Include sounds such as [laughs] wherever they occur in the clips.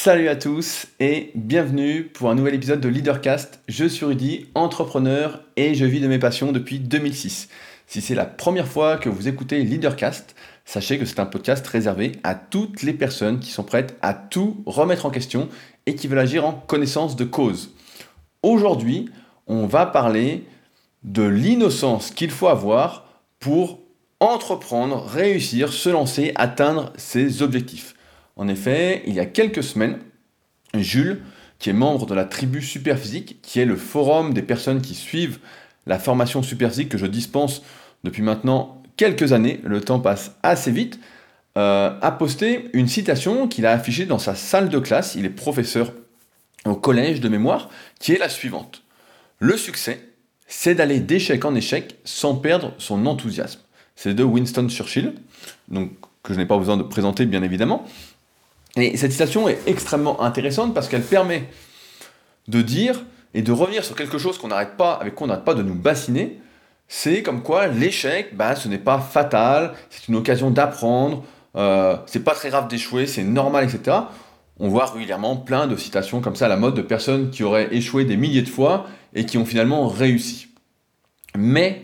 Salut à tous et bienvenue pour un nouvel épisode de Leadercast. Je suis Rudy, entrepreneur et je vis de mes passions depuis 2006. Si c'est la première fois que vous écoutez Leadercast, sachez que c'est un podcast réservé à toutes les personnes qui sont prêtes à tout remettre en question et qui veulent agir en connaissance de cause. Aujourd'hui, on va parler de l'innocence qu'il faut avoir pour entreprendre, réussir, se lancer, atteindre ses objectifs. En effet, il y a quelques semaines, Jules, qui est membre de la tribu Superphysique, qui est le forum des personnes qui suivent la formation Superphysique que je dispense depuis maintenant quelques années, le temps passe assez vite, euh, a posté une citation qu'il a affichée dans sa salle de classe, il est professeur au collège de mémoire, qui est la suivante. Le succès, c'est d'aller d'échec en échec sans perdre son enthousiasme. C'est de Winston Churchill, que je n'ai pas besoin de présenter bien évidemment, et cette citation est extrêmement intéressante parce qu'elle permet de dire et de revenir sur quelque chose qu'on n'arrête pas, avec quoi on n'arrête pas de nous bassiner. C'est comme quoi l'échec, bah, ce n'est pas fatal, c'est une occasion d'apprendre, euh, c'est pas très grave d'échouer, c'est normal, etc. On voit régulièrement plein de citations comme ça à la mode de personnes qui auraient échoué des milliers de fois et qui ont finalement réussi. Mais,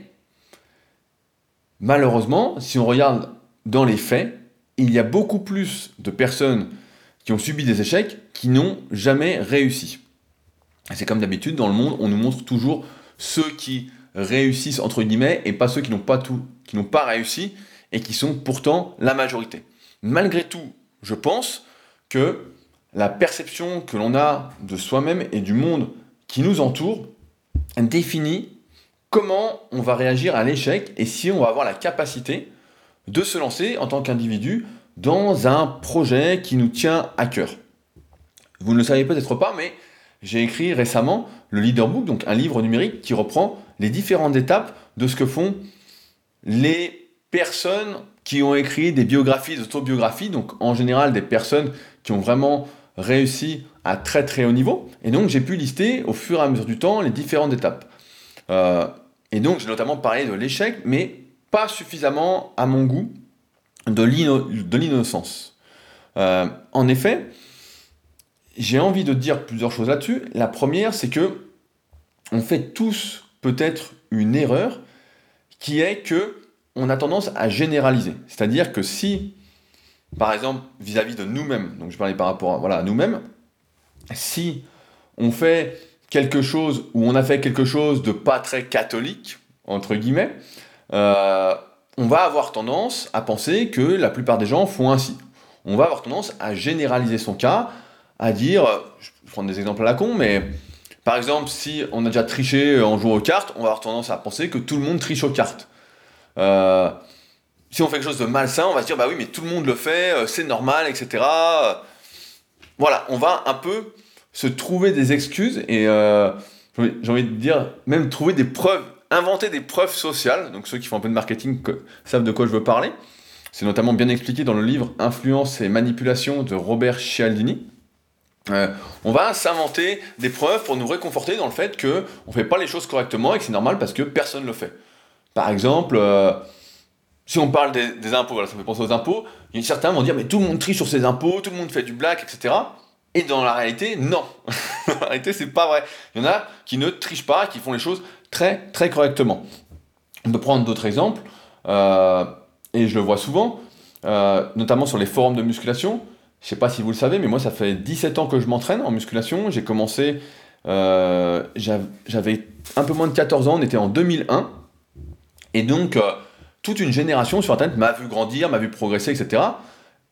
malheureusement, si on regarde dans les faits, il y a beaucoup plus de personnes qui ont subi des échecs qui n'ont jamais réussi. C'est comme d'habitude, dans le monde, on nous montre toujours ceux qui réussissent, entre guillemets, et pas ceux qui n'ont pas tout, qui n'ont pas réussi, et qui sont pourtant la majorité. Malgré tout, je pense que la perception que l'on a de soi-même et du monde qui nous entoure définit comment on va réagir à l'échec et si on va avoir la capacité de se lancer en tant qu'individu dans un projet qui nous tient à cœur. Vous ne le savez peut-être pas, mais j'ai écrit récemment le Leader Book, donc un livre numérique qui reprend les différentes étapes de ce que font les personnes qui ont écrit des biographies, des autobiographies, donc en général des personnes qui ont vraiment réussi à très très haut niveau. Et donc j'ai pu lister au fur et à mesure du temps les différentes étapes. Euh, et donc j'ai notamment parlé de l'échec, mais pas suffisamment à mon goût de l'innocence. Euh, en effet, j'ai envie de dire plusieurs choses là-dessus. La première, c'est que on fait tous peut-être une erreur qui est que on a tendance à généraliser. C'est-à-dire que si, par exemple, vis-à-vis de nous-mêmes, donc je parlais par rapport à, voilà, nous-mêmes, si on fait quelque chose ou on a fait quelque chose de pas très catholique, entre guillemets, euh, on va avoir tendance à penser que la plupart des gens font ainsi. On va avoir tendance à généraliser son cas, à dire, je vais prendre des exemples à la con, mais par exemple, si on a déjà triché en jouant aux cartes, on va avoir tendance à penser que tout le monde triche aux cartes. Euh, si on fait quelque chose de malsain, on va se dire, bah oui, mais tout le monde le fait, euh, c'est normal, etc. Voilà, on va un peu se trouver des excuses et j'ai envie de dire, même trouver des preuves inventer des preuves sociales. Donc ceux qui font un peu de marketing savent de quoi je veux parler. C'est notamment bien expliqué dans le livre Influence et manipulation de Robert Cialdini. Euh, on va s'inventer des preuves pour nous réconforter dans le fait qu'on ne fait pas les choses correctement et que c'est normal parce que personne ne le fait. Par exemple, euh, si on parle des, impôts, ça me fait penser aux impôts, certains vont dire mais tout le monde triche sur ses impôts, tout le monde fait du black, etc. Et dans la réalité, non. [laughs] dans la réalité, c'est pas vrai. Il y en a qui ne trichent pas, qui font les choses très très correctement. On peut prendre d'autres exemples, euh, et je le vois souvent, euh, notamment sur les forums de musculation. Je sais pas si vous le savez, mais moi ça fait 17 ans que je m'entraîne en musculation. J'ai commencé, euh, j'avais un peu moins de 14 ans, on était en 2001. Et donc, toute une génération sur Internet m'a vu grandir, m'a vu progresser, etc.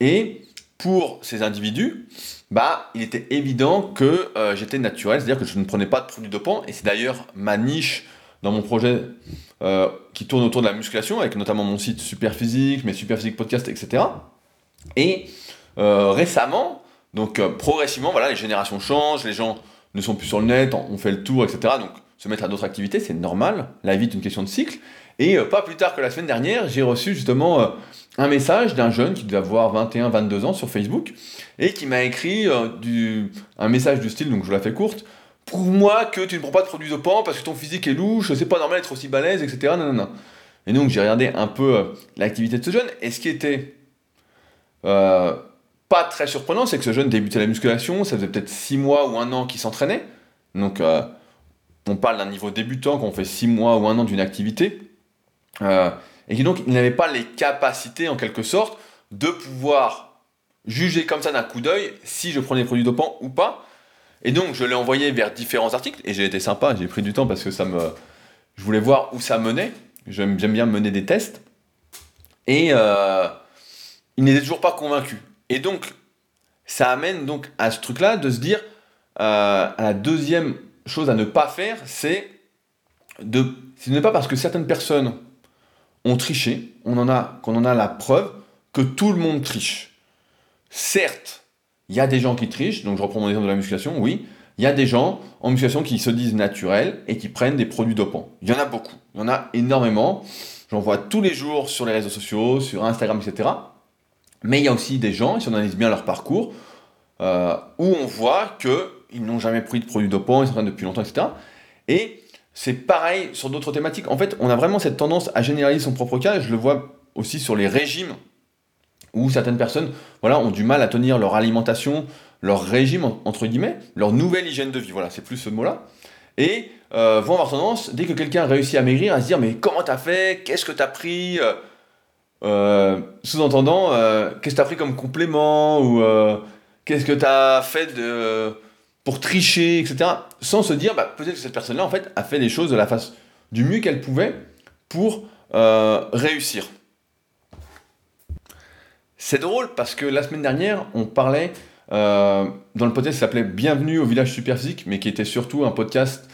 Et pour ces individus, bah, il était évident que euh, j'étais naturel, c'est-à-dire que je ne prenais pas de produits dopants, et c'est d'ailleurs ma niche dans mon projet euh, qui tourne autour de la musculation, avec notamment mon site Superphysique, mes Superphysique Podcast, etc. Et euh, récemment, donc progressivement, voilà, les générations changent, les gens ne sont plus sur le net, on fait le tour, etc. Donc se mettre à d'autres activités, c'est normal, la vie est une question de cycle. Et pas plus tard que la semaine dernière, j'ai reçu justement un message d'un jeune qui devait avoir 21-22 ans sur Facebook et qui m'a écrit euh, un message du style, donc je la fais courte, prouve-moi que tu ne prends pas de produits dopants parce que ton physique est louche, c'est pas normal d'être aussi balèze, etc. Et donc j'ai regardé un peu euh, l'activité de ce jeune et ce qui était euh, pas très surprenant, c'est que ce jeune débutait la musculation, ça faisait peut-être 6 mois ou un an qu'il s'entraînait. Donc, on parle d'un niveau débutant quand on fait 6 mois ou un an d'une activité. Et qui donc, il n'avait pas les capacités, en quelque sorte, de pouvoir juger comme ça d'un coup d'œil si je prenais des produits dopants ou pas. Et donc, je l'ai envoyé vers différents articles, et j'ai été sympa, j'ai pris du temps parce que ça me... Je voulais voir où ça menait. J'aime bien mener des tests. Et euh, il n'était toujours pas convaincu. Et donc, ça amène donc à ce truc-là de se dire, euh, la deuxième chose à ne pas faire, c'est de, ce n'est pas parce que certaines personnes ont triché, on en a, la preuve que tout le monde triche. Certes, il y a des gens qui trichent, donc je reprends mon exemple de la musculation, oui, il y a des gens en musculation qui se disent naturels et qui prennent des produits dopants. Il y en a beaucoup, il y en a énormément. J'en vois tous les jours sur les réseaux sociaux, sur Instagram, etc. Mais il y a aussi des gens, si on analyse bien leur parcours, euh, où on voit qu'ils n'ont jamais pris de produits dopants, ils s'entraînent depuis longtemps, etc. Et c'est pareil sur d'autres thématiques. En fait, on a vraiment cette tendance à généraliser son propre cas. Je le vois aussi sur les régimes, où certaines personnes voilà, ont du mal à tenir leur alimentation, leur régime, entre guillemets, leur nouvelle hygiène de vie. Voilà, c'est plus ce mot-là. Et euh, vont avoir tendance, dès que quelqu'un réussit à maigrir, à se dire Mais comment t'as fait? Qu'est-ce que t'as pris? Euh, Sous-entendant, euh, qu'est-ce que t'as pris comme complément? Ou qu'est-ce que t'as fait de, pour tricher, etc. Sans se dire bah, Peut-être que cette personne-là, en fait, a fait les choses de la face du mieux qu'elle pouvait pour réussir. C'est drôle parce que la semaine dernière, on parlait euh, dans le podcast qui s'appelait Bienvenue au village superphysique, mais qui était surtout un podcast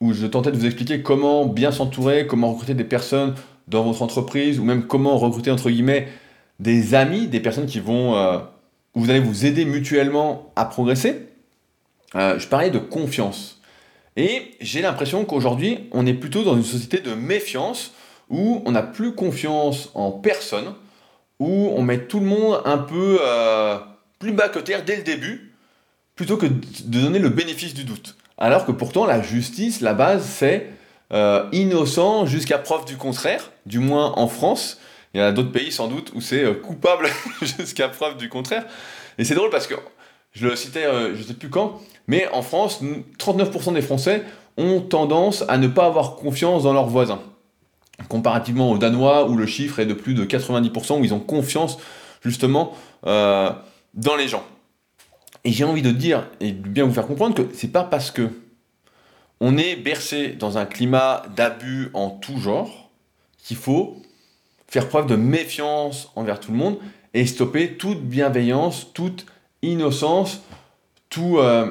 où je tentais de vous expliquer comment bien s'entourer, comment recruter des personnes dans votre entreprise, ou même comment recruter entre guillemets des amis, des personnes qui vont, euh, vous aider mutuellement à progresser. Euh, je parlais de confiance. Et j'ai l'impression qu'aujourd'hui, on est plutôt dans une société de méfiance où on n'a plus confiance en personne, où on met tout le monde un peu plus bas que terre dès le début, plutôt que de donner le bénéfice du doute. Alors que pourtant, la justice, la base, c'est euh, innocent jusqu'à preuve du contraire, du moins en France. Il y a d'autres pays sans doute où c'est euh, coupable [laughs] jusqu'à preuve du contraire. Et c'est drôle parce que, je le citais, euh, je ne sais plus quand, mais en France, 39% des Français ont tendance à ne pas avoir confiance dans leurs voisins. Comparativement aux Danois où le chiffre est de plus de 90%, où ils ont confiance justement dans les gens. Et j'ai envie de dire et de bien vous faire comprendre que c'est pas parce que on est bercé dans un climat d'abus en tout genre qu'il faut faire preuve de méfiance envers tout le monde et stopper toute bienveillance, toute innocence, euh,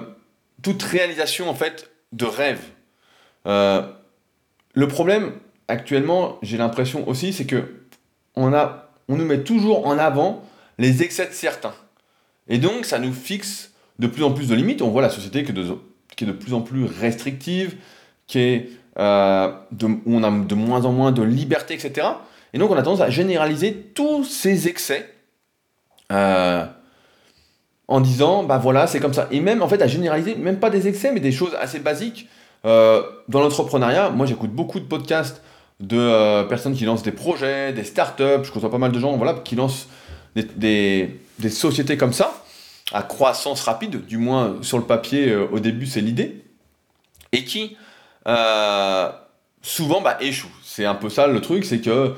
toute réalisation en fait de rêve. Euh, le problème actuellement, j'ai l'impression aussi, c'est que on, a, on nous met toujours en avant les excès de certains. Et donc, ça nous fixe de plus en plus de limites. On voit la société qui est de, plus en plus restrictive, qui est, euh, où on a de moins en moins de liberté, etc. Et donc, on a tendance à généraliser tous ces excès en disant, bah voilà, c'est comme ça. Et même, en fait, à généraliser, même pas des excès, mais des choses assez basiques. Euh, dans l'entrepreneuriat, moi, j'écoute beaucoup de podcasts de personnes qui lancent des projets, des startups. Je côtoie pas mal de gens voilà, qui lancent des, des, sociétés comme ça, à croissance rapide, du moins sur le papier, euh, au début c'est l'idée, et qui euh, souvent bah, échouent. C'est un peu ça le truc, c'est que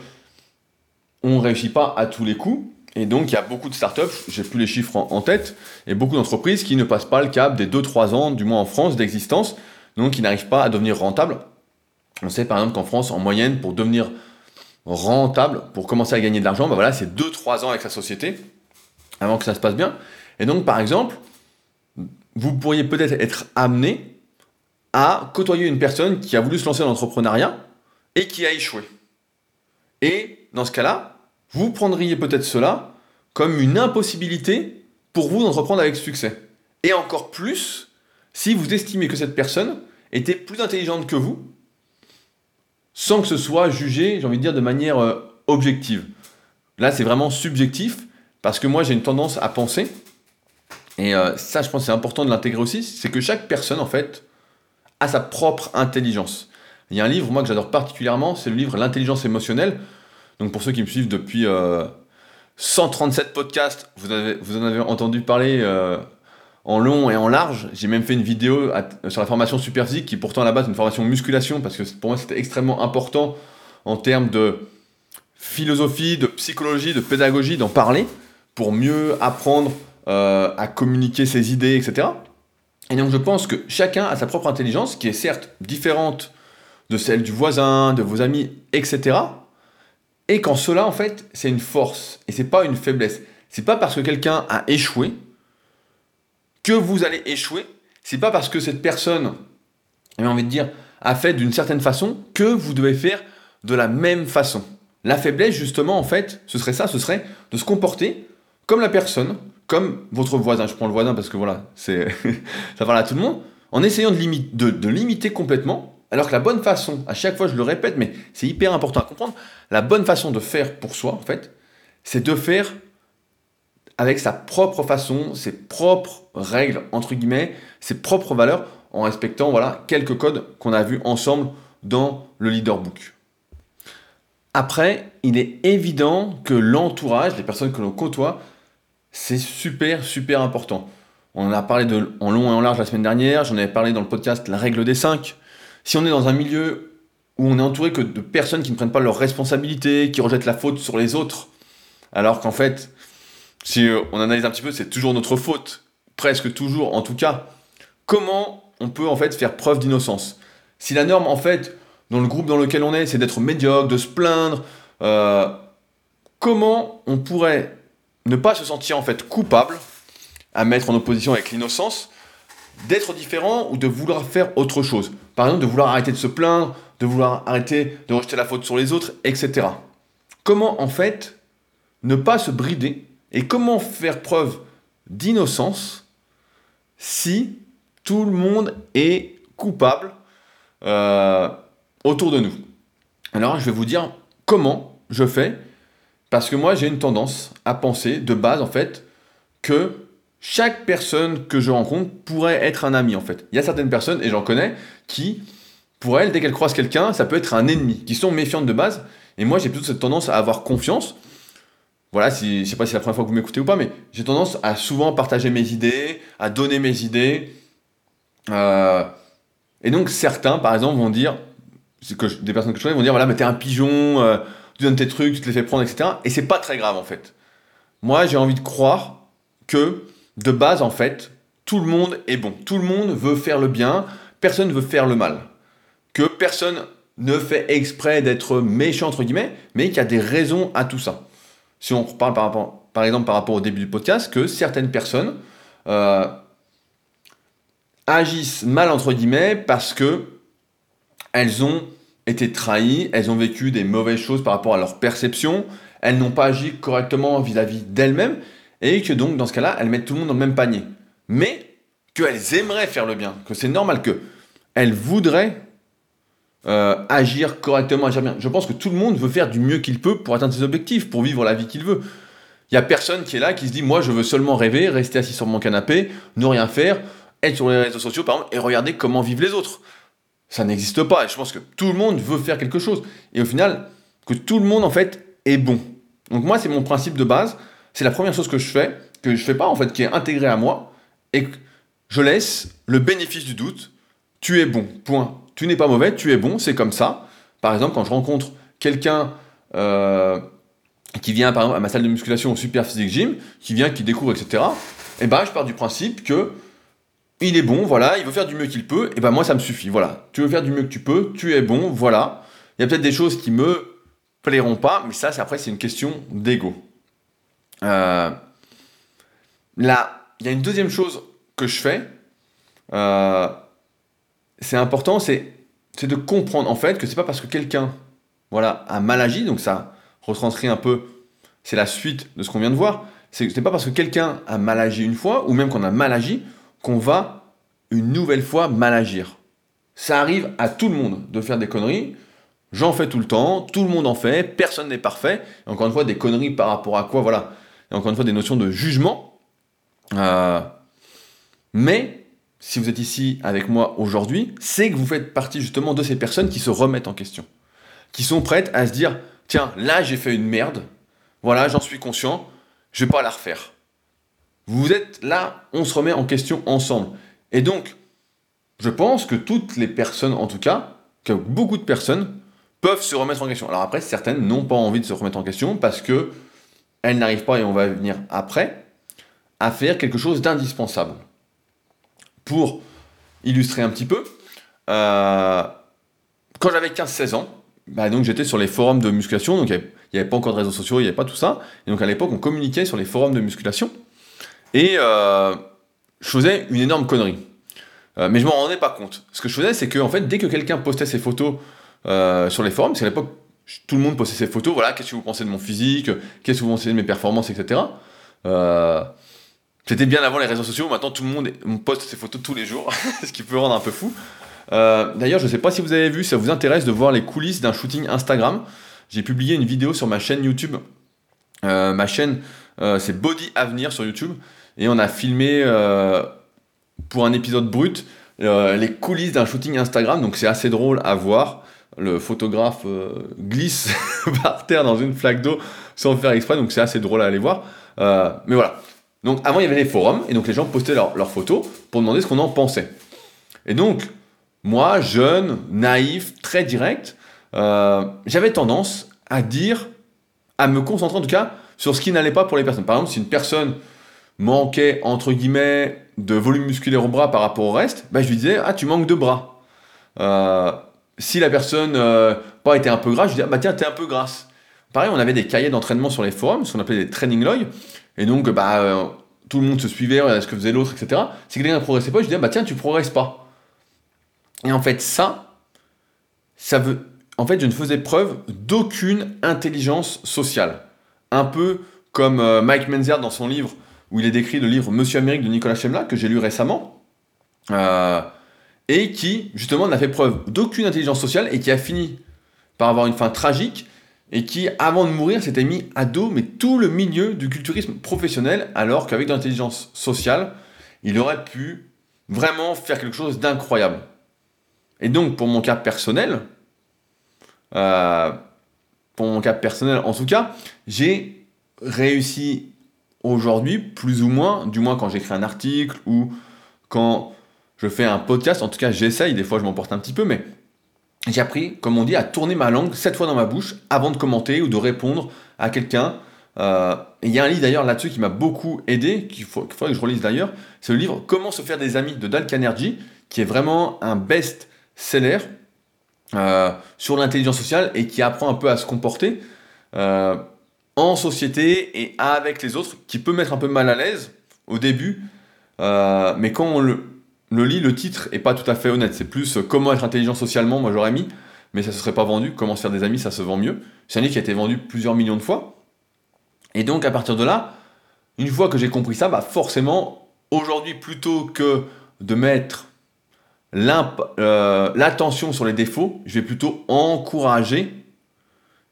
on ne réussit pas à tous les coups, et donc il y a beaucoup de startups, j'ai plus les chiffres en, tête, et beaucoup d'entreprises qui ne passent pas le cap des 2-3 ans, du moins en France, d'existence, donc qui n'arrivent pas à devenir rentables. On sait par exemple qu'en France, en moyenne, pour devenir rentable pour commencer à gagner de l'argent, bah voilà, c'est 2-3 ans avec sa société avant que ça se passe bien. Et donc, par exemple, vous pourriez peut-être être amené à côtoyer une personne qui a voulu se lancer dans l'entrepreneuriat et qui a échoué. Et dans ce cas-là, vous prendriez peut-être cela comme une impossibilité pour vous d'entreprendre avec succès. Et encore plus si vous estimez que cette personne était plus intelligente que vous sans que ce soit jugé, j'ai envie de dire, de manière euh, objective. Là, c'est vraiment subjectif, parce que moi, j'ai une tendance à penser, et euh, ça, je pense c'est important de l'intégrer aussi, c'est que chaque personne, en fait, a sa propre intelligence. Il y a un livre, moi, que j'adore particulièrement, c'est le livre L'intelligence émotionnelle. Donc, pour ceux qui me suivent depuis euh, 137 podcasts, vous, avez, vous en avez entendu parler euh, en long et en large. J'ai même fait une vidéo sur la formation super physique, qui pourtant à la base est une formation musculation, parce que pour moi c'était extrêmement important en termes de philosophie, de psychologie, de pédagogie, d'en parler, pour mieux apprendre euh, à communiquer ses idées, etc. Et donc je pense que chacun a sa propre intelligence, qui est certes différente de celle du voisin, de vos amis, etc. Et qu'en cela, en fait, c'est une force et c'est pas une faiblesse. C'est pas parce que quelqu'un a échoué que vous allez échouer. C'est pas parce que cette personne, j'ai envie de dire, a fait d'une certaine façon que vous devez faire de la même façon. La faiblesse, justement, en fait, ce serait ça, ce serait de se comporter comme la personne, comme votre voisin. Je prends le voisin parce que voilà, c'est [laughs] ça parle à tout le monde. En essayant de, de limiter complètement alors que la bonne façon, à chaque fois je le répète, mais c'est hyper important à comprendre, la bonne façon de faire pour soi, en fait, c'est de faire avec sa propre façon, ses propres règles, entre guillemets, ses propres valeurs, en respectant voilà, quelques codes qu'on a vus ensemble dans le leaderbook. Après, il est évident que l'entourage, les personnes que l'on côtoie, c'est super, super important. On en a parlé de, en long et en large la semaine dernière, j'en avais parlé dans le podcast La règle des 5, si on est dans un milieu où on est entouré que de personnes qui ne prennent pas leurs responsabilités, qui rejettent la faute sur les autres, alors qu'en fait, si on analyse un petit peu, c'est toujours notre faute, presque toujours en tout cas, comment on peut en fait faire preuve d'innocence? Si la norme en fait, dans le groupe dans lequel on est, c'est d'être médiocre, de se plaindre, euh, comment on pourrait ne pas se sentir en fait coupable à mettre en opposition avec l'innocence? D'être différent ou de vouloir faire autre chose. Par exemple, de vouloir arrêter de se plaindre, de vouloir arrêter de rejeter la faute sur les autres, etc. Comment en fait ne pas se brider et comment faire preuve d'innocence si tout le monde est coupable euh, autour de nous? Alors je vais vous dire comment je fais parce que moi j'ai une tendance à penser de base en fait que chaque personne que je rencontre pourrait être un ami en fait. Il y a certaines personnes, et j'en connais, qui, pour elles, dès qu'elles croisent quelqu'un, ça peut être un ennemi, qui sont méfiantes de base. Et moi, j'ai plutôt cette tendance à avoir confiance. Voilà, si, je sais pas si c'est la première fois que vous m'écoutez ou pas, mais j'ai tendance à souvent partager mes idées, à donner mes idées. Euh, et donc certains, par exemple, vont dire, que des personnes que je connais vont dire, voilà, mais t'es un pigeon, euh, tu donnes tes trucs, tu te les fais prendre, etc. Et c'est pas très grave en fait. Moi, j'ai envie de croire que de base, en fait, tout le monde est bon. Tout le monde veut faire le bien, personne ne veut faire le mal. Que personne ne fait exprès d'être méchant, entre guillemets, mais qu'il y a des raisons à tout ça. Si on reparle par, exemple par rapport au début du podcast, que certaines personnes euh, agissent mal, entre guillemets, parce que elles ont été trahies, elles ont vécu des mauvaises choses par rapport à leur perception, elles n'ont pas agi correctement vis-à-vis d'elles-mêmes, et que donc dans ce cas-là, elles mettent tout le monde dans le même panier. Mais qu'elles aimeraient faire le bien, que c'est normal que elles voudraient euh, agir correctement, agir bien. Je pense que tout le monde veut faire du mieux qu'il peut pour atteindre ses objectifs, pour vivre la vie qu'il veut. Il n'y a personne qui est là qui se dit moi je veux seulement rêver, rester assis sur mon canapé, ne rien faire, être sur les réseaux sociaux par exemple et regarder comment vivent les autres. Ça n'existe pas et je pense que tout le monde veut faire quelque chose et au final que tout le monde en fait est bon. Donc moi c'est mon principe de base, c'est la première chose que je fais, que je fais pas en fait, qui est intégrée à moi, et je laisse le bénéfice du doute. Tu es bon, point. Tu n'es pas mauvais, tu es bon, c'est comme ça. Par exemple, quand je rencontre quelqu'un euh, qui vient par à ma salle de musculation au Super Physique Gym, qui vient, qui découvre, etc., et eh ben je pars du principe que il est bon, voilà, il veut faire du mieux qu'il peut, et ben moi ça me suffit, voilà. Tu veux faire du mieux que tu peux, tu es bon, voilà. Il y a peut-être des choses qui me plairont pas, mais ça, après, c'est une question d'ego. Euh, là, il y a une deuxième chose que je fais. Euh, c'est important, c'est de comprendre en fait que c'est pas parce que quelqu'un voilà, a mal agi, donc ça retranscrit un peu, c'est la suite de ce qu'on vient de voir. C'est pas parce que quelqu'un a mal agi une fois, ou même qu'on a mal agi, qu'on va une nouvelle fois mal agir. Ça arrive à tout le monde de faire des conneries. J'en fais tout le temps, tout le monde en fait, personne n'est parfait. encore une fois, des conneries par rapport à quoi Voilà, et encore une fois des notions de jugement. Euh, mais si vous êtes ici avec moi aujourd'hui, c'est que vous faites partie justement de ces personnes qui se remettent en question, qui sont prêtes à se dire tiens, là j'ai fait une merde, voilà, j'en suis conscient, je vais pas la refaire. Vous êtes là, on se remet en question ensemble. Et donc, je pense que toutes les personnes, en tout cas, que beaucoup de personnes peuvent se remettre en question. Alors après, certaines n'ont pas envie de se remettre en question parce que elles n'arrivent pas, et on va venir après, à faire quelque chose d'indispensable. Pour illustrer un petit peu, euh, quand j'avais 15-16 ans, bah donc j'étais sur les forums de musculation, donc il n'y avait, pas encore de réseaux sociaux, il n'y avait pas tout ça. Et donc à l'époque, on communiquait sur les forums de musculation. Et euh, je faisais une énorme connerie. Euh, mais je m'en rendais pas compte. Ce que je faisais, c'est que en fait, dès que quelqu'un postait ses photos sur les forums, parce qu'à l'époque, tout le monde postait ses photos, voilà, qu'est-ce que vous pensez de mon physique, qu'est-ce que vous pensez de mes performances, etc. C'était bien avant les réseaux sociaux, maintenant tout le monde poste ses photos tous les jours, [laughs] ce qui peut rendre un peu fou. Euh, d'ailleurs, je ne sais pas si vous avez vu, ça vous intéresse de voir les coulisses d'un shooting Instagram. J'ai publié une vidéo sur ma chaîne YouTube. Euh, ma chaîne, euh, c'est Body Avenir sur YouTube. Et on a filmé pour un épisode brut les coulisses d'un shooting Instagram. Donc c'est assez drôle à voir. Le photographe glisse [laughs] par terre dans une flaque d'eau sans faire exprès. Donc c'est assez drôle à aller voir. mais voilà. Donc avant, il y avait les forums, et donc les gens postaient leurs photos pour demander ce qu'on en pensait. Et donc, moi, jeune, naïf, très direct, euh, j'avais tendance à dire, à me concentrer en tout cas sur ce qui n'allait pas pour les personnes. Par exemple, si une personne manquait, entre guillemets, de volume musculaire au bras par rapport au reste, bah, je lui disais, ah, tu manques de bras. Si la personne euh, pas était un peu grasse, je ah, bah tiens, t'es un peu grasse. Pareil, on avait des cahiers d'entraînement sur les forums, ce qu'on appelait des training logs, et donc, bah, euh, tout le monde se suivait, ce que faisait l'autre, etc. Si quelqu'un ne progressait pas, je disais, bah tiens, tu progresses pas. Et en fait, ça, ça veut. En fait, je ne faisais preuve d'aucune intelligence sociale. Un peu comme euh, Mike Menzer dans son livre, où il est décrit le livre Monsieur Amérique de Nicolas Chemla, que j'ai lu récemment, euh, et qui, justement, n'a fait preuve d'aucune intelligence sociale et qui a fini par avoir une fin tragique et qui, avant de mourir, s'était mis à dos mais tout le milieu du culturisme professionnel, alors qu'avec l'intelligence sociale, il aurait pu vraiment faire quelque chose d'incroyable. Et donc, pour mon cas personnel, euh, pour mon cas personnel en tout cas, j'ai réussi aujourd'hui, plus ou moins, du moins quand j'écris un article ou quand je fais un podcast, en tout cas j'essaye, des fois je m'emporte un petit peu, mais j'ai appris, comme on dit, à tourner ma langue sept fois dans ma bouche avant de commenter ou de répondre à quelqu'un. Euh, il y a un livre d'ailleurs là-dessus qui m'a beaucoup aidé, qu'il faut, faudrait que je relise d'ailleurs. C'est le livre Comment se faire des amis de Dal Carnegie, qui est vraiment un best-seller euh, sur l'intelligence sociale et qui apprend un peu à se comporter euh, en société et avec les autres, qui peut mettre un peu mal à l'aise au début, mais quand on le, le lit, le titre est pas tout à fait honnête. C'est plus euh, comment être intelligent socialement, moi j'aurais mis, mais ça se serait pas vendu. Comment se faire des amis, ça se vend mieux. C'est un livre qui a été vendu plusieurs millions de fois. Et donc à partir de là, une fois que j'ai compris ça, bah forcément, aujourd'hui, plutôt que de mettre euh, l'attention sur les défauts, je vais plutôt encourager,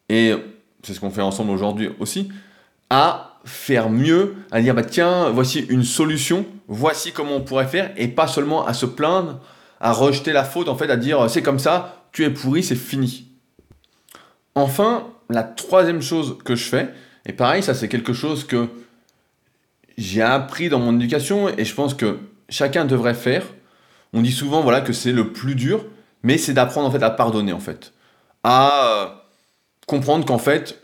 et c'est ce qu'on fait ensemble aujourd'hui aussi, à faire mieux, à dire bah tiens, voici une solution, voici comment on pourrait faire, et pas seulement à se plaindre, à rejeter la faute, en fait, à dire c'est comme ça, tu es pourri, c'est fini. Enfin, la troisième chose que je fais, et pareil, ça c'est quelque chose que j'ai appris dans mon éducation, et je pense que chacun devrait faire. On dit souvent voilà que c'est le plus dur, mais c'est d'apprendre en fait à pardonner en fait, à euh, comprendre qu'en fait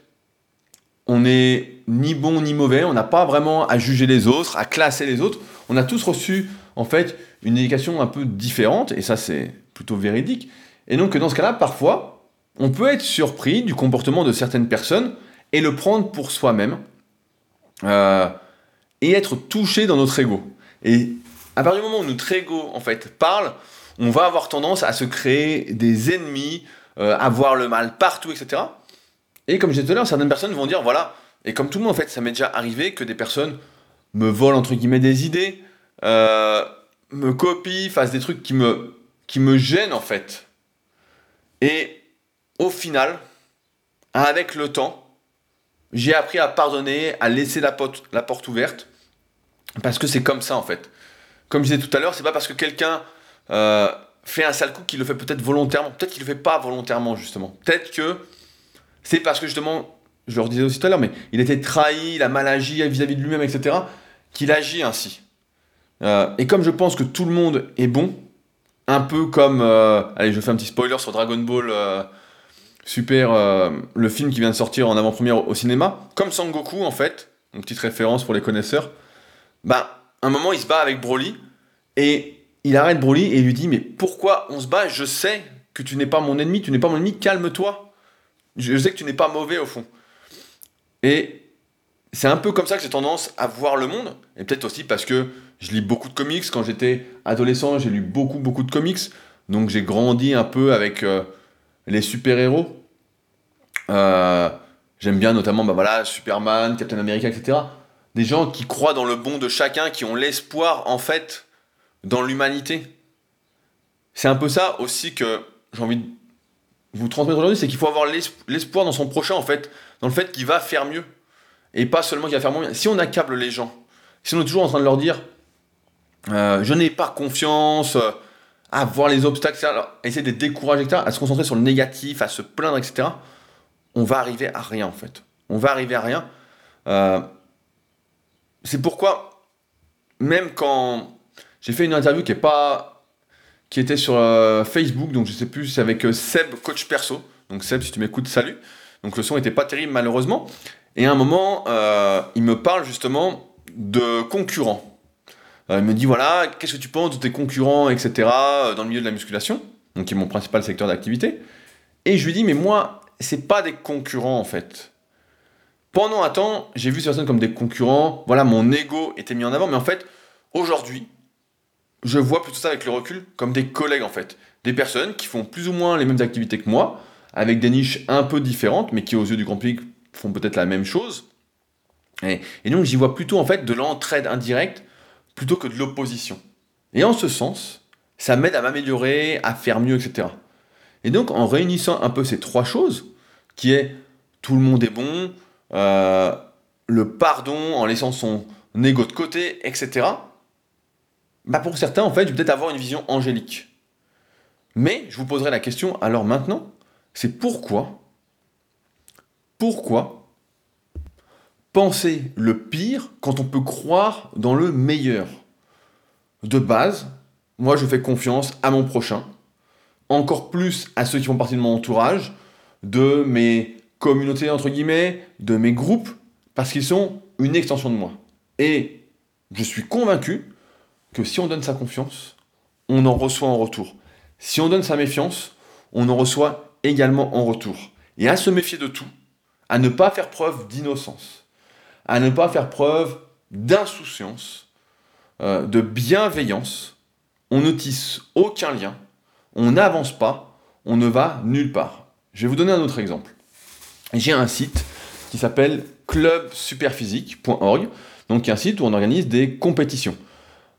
on n'est ni bon ni mauvais, on n'a pas vraiment à juger les autres, à classer les autres. On a tous reçu en fait une éducation un peu différente, et ça c'est plutôt véridique. Et donc dans ce cas-là, parfois, on peut être surpris du comportement de certaines personnes et le prendre pour soi-même, euh, et être touché dans notre ego. Et à partir du moment où notre ego en fait parle, on va avoir tendance à se créer des ennemis, euh, à voir le mal partout, etc. Et comme je disais tout à l'heure, certaines personnes vont dire, voilà, et comme tout le monde en fait, ça m'est déjà arrivé que des personnes me volent entre guillemets des idées, euh, me copient, fassent des trucs qui me, qui gênent en fait. Et au final, avec le temps, j'ai appris à pardonner, à laisser la porte, ouverte, parce que c'est comme ça en fait. Comme je disais tout à l'heure, c'est pas parce que quelqu'un euh, fait un sale coup qu'il le fait peut-être volontairement, peut-être qu'il le fait pas volontairement justement. Peut-être que c'est parce que justement, je le disais aussi tout à l'heure, mais il était trahi, il a mal agi vis-à-vis de lui-même, etc., qu'il agit ainsi. Euh, et comme je pense que tout le monde est bon, un peu comme, euh, allez, je fais un petit spoiler sur Dragon Ball euh, Super, le film qui vient de sortir en avant-première au cinéma, comme Sangoku en fait, une petite référence pour les connaisseurs, bah, un moment il se bat avec Broly, et il arrête Broly et lui dit, mais pourquoi on se bat? Je sais que tu n'es pas mon ennemi, tu n'es pas mon ennemi, calme-toi. Je sais que tu n'es pas mauvais au fond. Et c'est un peu comme ça que j'ai tendance à voir le monde, et peut-être aussi parce que je lis beaucoup de comics. Quand j'étais adolescent, j'ai lu beaucoup, beaucoup de comics. Donc j'ai grandi un peu avec euh, les super-héros. Euh, j'aime bien notamment bah voilà, Superman, Captain America, etc. Des gens qui croient dans le bon de chacun, qui ont l'espoir en fait dans l'humanité. C'est un peu ça aussi que j'ai envie de vous transmettre aujourd'hui, c'est qu'il faut avoir l'espoir dans son prochain en fait, dans le fait qu'il va faire mieux. Et pas seulement qu'il va faire moins. Si on accable les gens, si on est toujours en train de leur dire euh, je n'ai pas confiance, euh, à voir les obstacles, etc., essayer de les décourager, etc., à se concentrer sur le négatif, à se plaindre, etc., on va arriver à rien en fait. On va arriver à rien. Euh, c'est pourquoi, même quand j'ai fait une interview qui est pas qui était sur Facebook, donc je sais plus, c'est avec Seb, coach perso. Donc Seb, si tu m'écoutes, salut. Donc le son était pas terrible malheureusement. Et à un moment, il me parle justement de concurrents. Euh, il me dit voilà, qu'est-ce que tu penses de tes concurrents, etc., euh, dans le milieu de la musculation, qui est mon principal secteur d'activité. Et je lui dis mais moi, c'est pas des concurrents en fait. Pendant un temps, j'ai vu ces personnes comme des concurrents, voilà, mon ego était mis en avant, mais en fait, aujourd'hui, je vois plutôt ça avec le recul comme des collègues en fait. Des personnes qui font plus ou moins les mêmes activités que moi, avec des niches un peu différentes, mais qui aux yeux du grand public font peut-être la même chose. Et, donc j'y vois plutôt en fait de l'entraide indirecte plutôt que de l'opposition. Et en ce sens, ça m'aide à m'améliorer, à faire mieux, etc. Et donc, en réunissant un peu ces trois choses, qui est tout le monde est bon, euh, le pardon en laissant son ego de côté, etc., bah pour certains, en fait, je vais peut-être avoir une vision angélique. Mais je vous poserai la question, alors maintenant, c'est pourquoi, pourquoi penser le pire quand on peut croire dans le meilleur? De base, moi je fais confiance à mon prochain, encore plus à ceux qui font partie de mon entourage, de mes communautés entre guillemets, de mes groupes, parce qu'ils sont une extension de moi. Et je suis convaincu que si on donne sa confiance, on en reçoit en retour. Si on donne sa méfiance, on en reçoit également en retour. Et à se méfier de tout, à ne pas faire preuve d'innocence à ne pas faire preuve d'insouciance, euh, de bienveillance. On ne tisse aucun lien, on n'avance pas, on ne va nulle part. Je vais vous donner un autre exemple. J'ai un site qui s'appelle clubsuperphysique.org, donc un site où on organise des compétitions.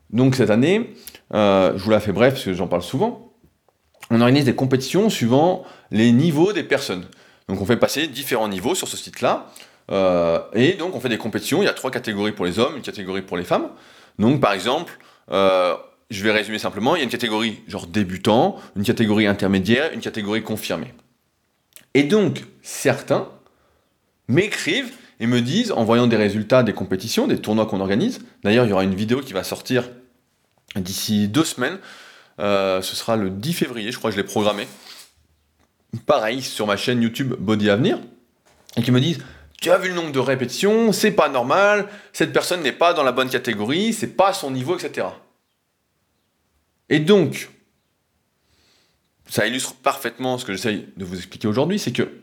Donc cette année, euh, je vous la fais bref parce que j'en parle souvent, on organise des compétitions suivant les niveaux des personnes. Donc on fait passer différents niveaux sur ce site-là. Euh, et donc on fait des compétitions, il y a trois catégories pour les hommes, une catégorie pour les femmes. Donc par exemple, euh, je vais résumer simplement, il y a une catégorie genre débutant, une catégorie intermédiaire, une catégorie confirmée. Et donc certains m'écrivent et me disent, en voyant des résultats des compétitions, des tournois qu'on organise, d'ailleurs il y aura une vidéo qui va sortir d'ici deux semaines, euh, ce sera le 10 février, je crois que je l'ai programmé, pareil sur ma chaîne YouTube Body Avenir, et qui me disent tu as vu le nombre de répétitions, c'est pas normal, cette personne n'est pas dans la bonne catégorie, c'est pas son niveau, etc. Et donc, ça illustre parfaitement ce que j'essaye de vous expliquer aujourd'hui, c'est que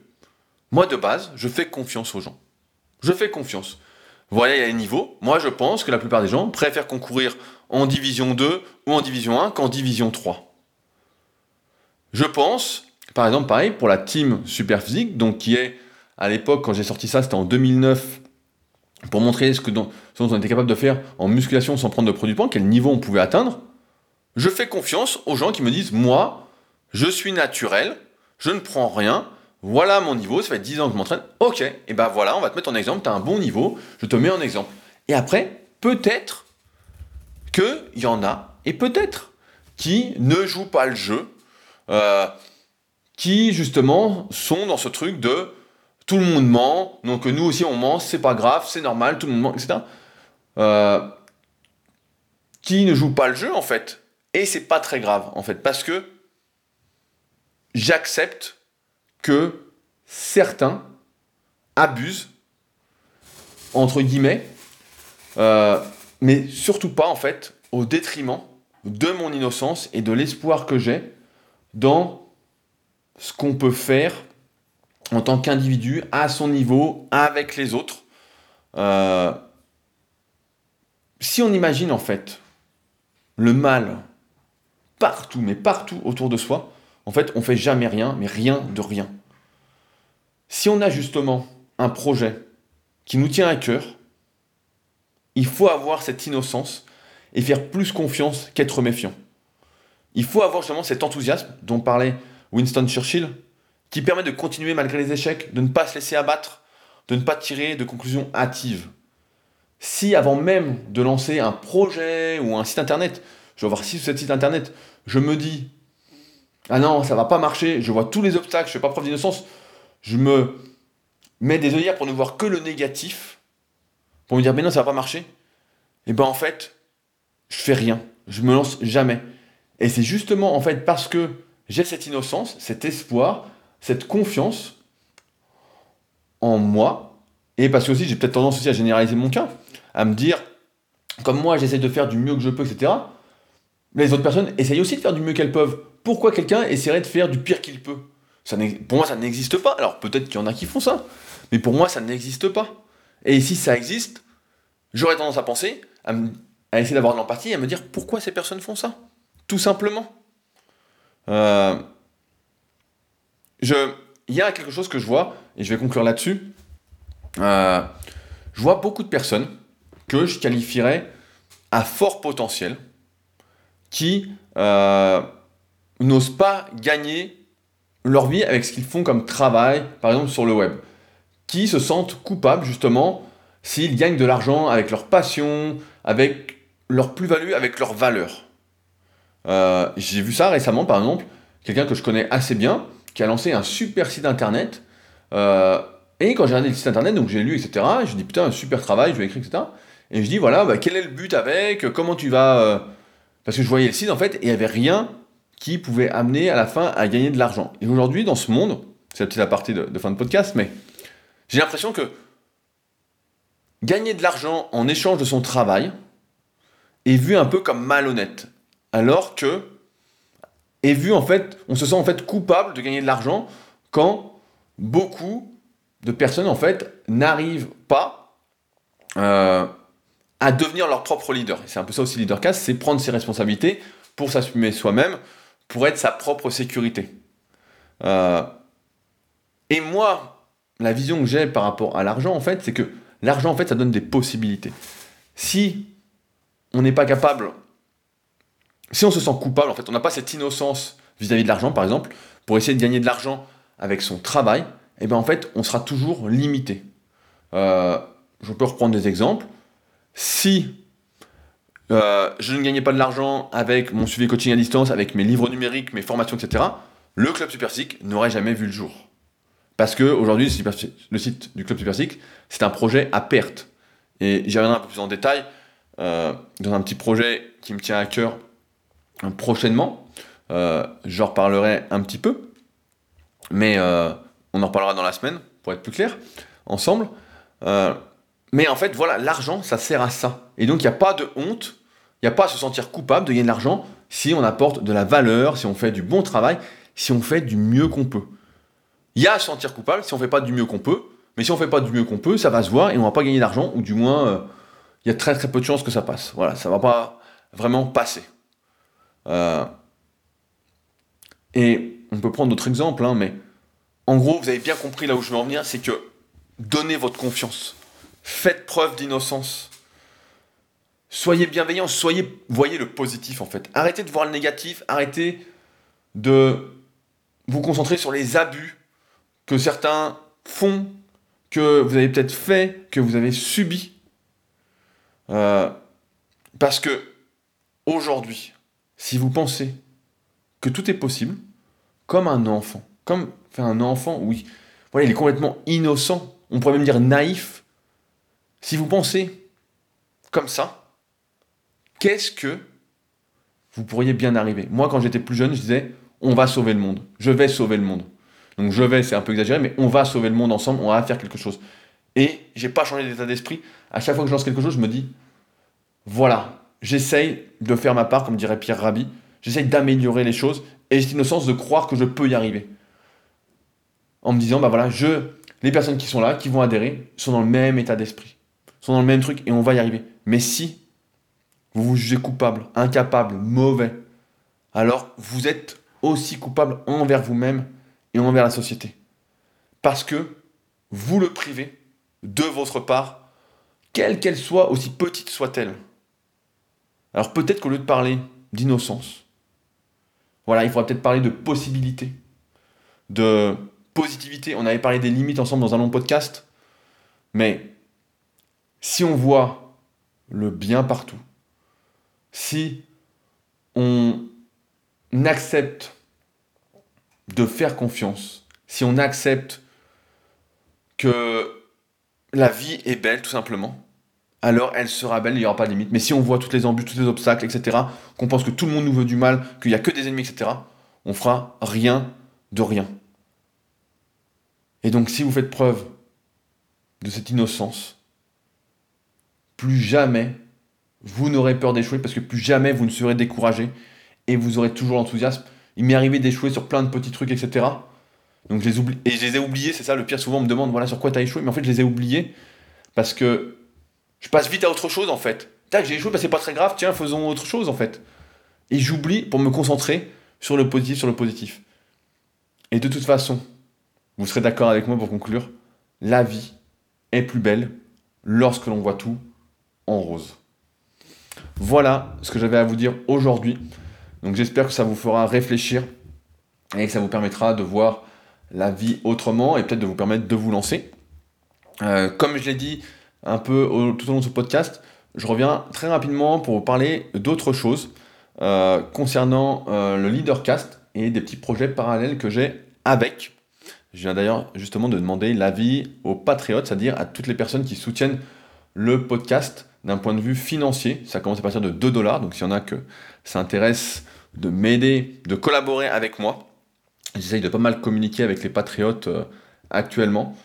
moi de base, je fais confiance aux gens. Je fais confiance. Voilà, il y a les niveaux. Moi, je pense que la plupart des gens préfèrent concourir en division 2 ou en division 1 qu'en division 3. Je pense, par exemple, pareil, pour la team Superphysique, donc qui est à l'époque, quand j'ai sorti ça, c'était en 2009, pour montrer ce, que dont, on était capable de faire en musculation sans prendre de produits quel niveau on pouvait atteindre. Je fais confiance aux gens qui me disent, moi, je suis naturel, je ne prends rien, voilà mon niveau, ça fait 10 ans que je m'entraîne, ok, et ben voilà, on va te mettre en exemple, tu as un bon niveau, je te mets en exemple. Et après, peut-être qu'il y en a, et peut-être, qui ne jouent pas le jeu, euh, qui justement sont dans ce truc de tout le monde ment, donc nous aussi on ment, c'est pas grave, c'est normal, tout le monde ment, etc. Euh, qui ne joue pas le jeu en fait. Et c'est pas très grave en fait, parce que j'accepte que certains abusent, entre guillemets, euh, mais surtout pas en fait au détriment de mon innocence et de l'espoir que j'ai dans ce qu'on peut faire en tant qu'individu, à son niveau, avec les autres. Euh, si on imagine en fait le mal partout, mais partout autour de soi, en fait, on fait jamais rien, mais rien de rien. Si on a justement un projet qui nous tient à cœur, il faut avoir cette innocence et faire plus confiance qu'être méfiant. Il faut avoir justement cet enthousiasme dont parlait Winston Churchill, qui permet de continuer malgré les échecs, de ne pas se laisser abattre, de ne pas tirer de conclusions hâtives. Si avant même de lancer un projet ou un site internet, je vais voir 6 ou 7 sites internet, je me dis ah non, ça va pas marcher, je vois tous les obstacles, je fais pas preuve d'innocence, je me mets des œillères pour ne voir que le négatif, pour me dire mais non, ça va pas marcher, et eh ben en fait, je fais rien, je me lance jamais. Et c'est justement en fait parce que j'ai cette innocence, cet espoir, cette confiance en moi, et parce que j'ai peut-être tendance aussi à généraliser mon cas, à me dire, comme moi j'essaie de faire du mieux que je peux, etc., les autres personnes essayent aussi de faire du mieux qu'elles peuvent. Pourquoi quelqu'un essaierait de faire du pire qu'il peut? Pour moi, ça n'existe pas. Alors peut-être qu'il y en a qui font ça, mais pour moi, ça n'existe pas. Et si ça existe, j'aurais tendance à penser, à, à essayer d'avoir de l'empathie et à me dire pourquoi ces personnes font ça? Tout simplement. Euh, je, y a quelque chose que je vois, et je vais conclure là-dessus. Euh, je vois beaucoup de personnes que je qualifierais à fort potentiel qui euh, n'osent pas gagner leur vie avec ce qu'ils font comme travail, par exemple sur le web, qui se sentent coupables justement s'ils gagnent de l'argent avec leur passion, avec leur plus-value, avec leur valeur. Euh, j'ai vu ça récemment, par exemple, quelqu'un que je connais assez bien, qui a lancé un super site internet. Euh, et quand j'ai regardé le site internet, donc j'ai lu, etc., je dis putain, un super travail, je vais écrire, etc. Et je dis voilà, bah, quel est le but avec, comment tu vas. Euh, parce que je voyais le site en fait, et il n'y avait rien qui pouvait amener à la fin à gagner de l'argent. Et aujourd'hui, dans ce monde, c'est la petite aparté de, de fin de podcast, mais j'ai l'impression que gagner de l'argent en échange de son travail est vu un peu comme malhonnête. Alors que on se sent en fait coupable de gagner de l'argent quand beaucoup de personnes en fait n'arrivent pas euh, à devenir leur propre leader. C'est un peu ça aussi leadercast, c'est prendre ses responsabilités pour s'assumer soi-même, pour être sa propre sécurité. Euh, et moi, la vision que j'ai par rapport à l'argent en fait, c'est que l'argent en fait ça donne des possibilités. Si on n'est pas capable si on se sent coupable, en fait, on n'a pas cette innocence vis-à-vis de l'argent, par exemple, pour essayer de gagner de l'argent avec son travail, et eh bien en fait, on sera toujours limité. Euh, je peux reprendre des exemples. Si euh, je ne gagnais pas de l'argent avec mon suivi coaching à distance, avec mes livres numériques, mes formations, etc., le Club Superphysique n'aurait jamais vu le jour. Parce que aujourd'hui, le site du Club Superphysique, c'est un projet à perte. Et j'y reviendrai un peu plus en détail euh, dans un petit projet qui me tient à cœur prochainement. Euh, J'en reparlerai un petit peu, mais euh, on en reparlera dans la semaine, pour être plus clair, ensemble. Euh, mais en fait, voilà, l'argent, ça sert à ça. Et donc, il n'y a pas de honte, il n'y a pas à se sentir coupable de gagner de l'argent si on apporte de la valeur, si on fait du bon travail, si on fait du mieux qu'on peut. Il y a à se sentir coupable si on ne fait pas du mieux qu'on peut, mais si on ne fait pas du mieux qu'on peut, ça va se voir et on ne va pas gagner d'argent, ou du moins, il y a très très peu de chances que ça passe. Voilà, ça ne va pas vraiment passer. Euh, et on peut prendre d'autres exemples, hein, mais en gros, vous avez bien compris là où je veux en venir, c'est que donnez votre confiance. Faites preuve d'innocence. Soyez bienveillants, soyez, voyez le positif en fait. Arrêtez de voir le négatif, arrêtez de vous concentrer sur les abus que certains font, que vous avez peut-être fait, que vous avez subi. Euh, parce que aujourd'hui, si vous pensez que tout est possible, comme un enfant, comme un enfant, oui, voilà, il est complètement innocent, on pourrait même dire naïf. Si vous pensez comme ça, qu'est-ce que vous pourriez bien arriver? Moi, quand j'étais plus jeune, je disais, on va sauver le monde, je vais sauver le monde. Donc je vais, c'est un peu exagéré, mais on va sauver le monde ensemble, on va faire quelque chose. Et j'ai pas changé d'état d'esprit. À chaque fois que je lance quelque chose, je me dis, voilà, j'essaye de faire ma part, comme dirait Pierre Rabhi, j'essaye d'améliorer les choses, et j'ai l'innocence de croire que je peux y arriver en me disant, bah voilà, je, les personnes qui sont là, qui vont adhérer, sont dans le même état d'esprit, sont dans le même truc et on va y arriver. Mais si vous vous jugez coupable, incapable, mauvais, alors vous êtes aussi coupable envers vous-même et envers la société. Parce que vous le privez de votre part, quelle qu'elle soit, aussi petite soit-elle. Alors peut-être qu'au lieu de parler d'innocence, voilà, il faudra peut-être parler de possibilité, de positivité. On avait parlé des limites ensemble dans un long podcast. Mais si on voit le bien partout, si on accepte de faire confiance, si on accepte que la vie est belle tout simplement, alors elle sera belle, il n'y aura pas de limite. Mais si on voit toutes les embûches, tous les obstacles, etc., qu'on pense que tout le monde nous veut du mal, qu'il n'y a que des ennemis, etc., on fera rien de rien. Et donc si vous faites preuve de cette innocence, plus jamais vous n'aurez peur d'échouer parce que plus jamais vous ne serez découragé et vous aurez toujours l'enthousiasme. Il m'est arrivé d'échouer sur plein de petits trucs, etc. Donc je les oublie et je les ai oubliés, c'est ça le pire. Souvent on me demande voilà sur quoi tu as échoué, mais en fait je les ai oubliés parce que je passe vite à autre chose en fait. Tac, j'ai échoué, bah, c'est pas très grave, tiens, faisons autre chose en fait. Et j'oublie pour me concentrer sur le positif, sur le positif. Et de toute façon, vous serez d'accord avec moi pour conclure, la vie est plus belle lorsque l'on voit tout en rose. Voilà ce que j'avais à vous dire aujourd'hui. Donc j'espère que ça vous fera réfléchir et que ça vous permettra de voir la vie autrement et peut-être de vous permettre de vous lancer. Euh, comme je l'ai dit un peu tout au long de ce podcast, je reviens très rapidement pour vous parler d'autres choses euh, concernant euh, le leadercast et des petits projets parallèles que j'ai avec. Je viens d'ailleurs justement de demander l'avis aux patriotes, c'est-à-dire à toutes les personnes qui soutiennent le podcast d'un point de vue financier. Ça commence à partir de 2 dollars, donc s'il y en a que ça intéresse de m'aider, de collaborer avec moi, j'essaye de pas mal communiquer avec les patriotes euh, actuellement,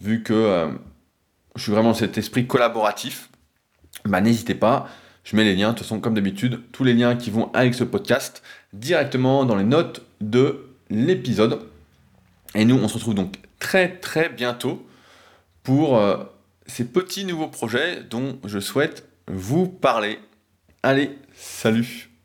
vu que je suis vraiment dans cet esprit collaboratif. Bah, n'hésitez pas, je mets les liens, de toute façon comme d'habitude, tous les liens qui vont avec ce podcast directement dans les notes de l'épisode. Et nous, on se retrouve donc très très bientôt pour euh, ces petits nouveaux projets dont je souhaite vous parler. Allez, salut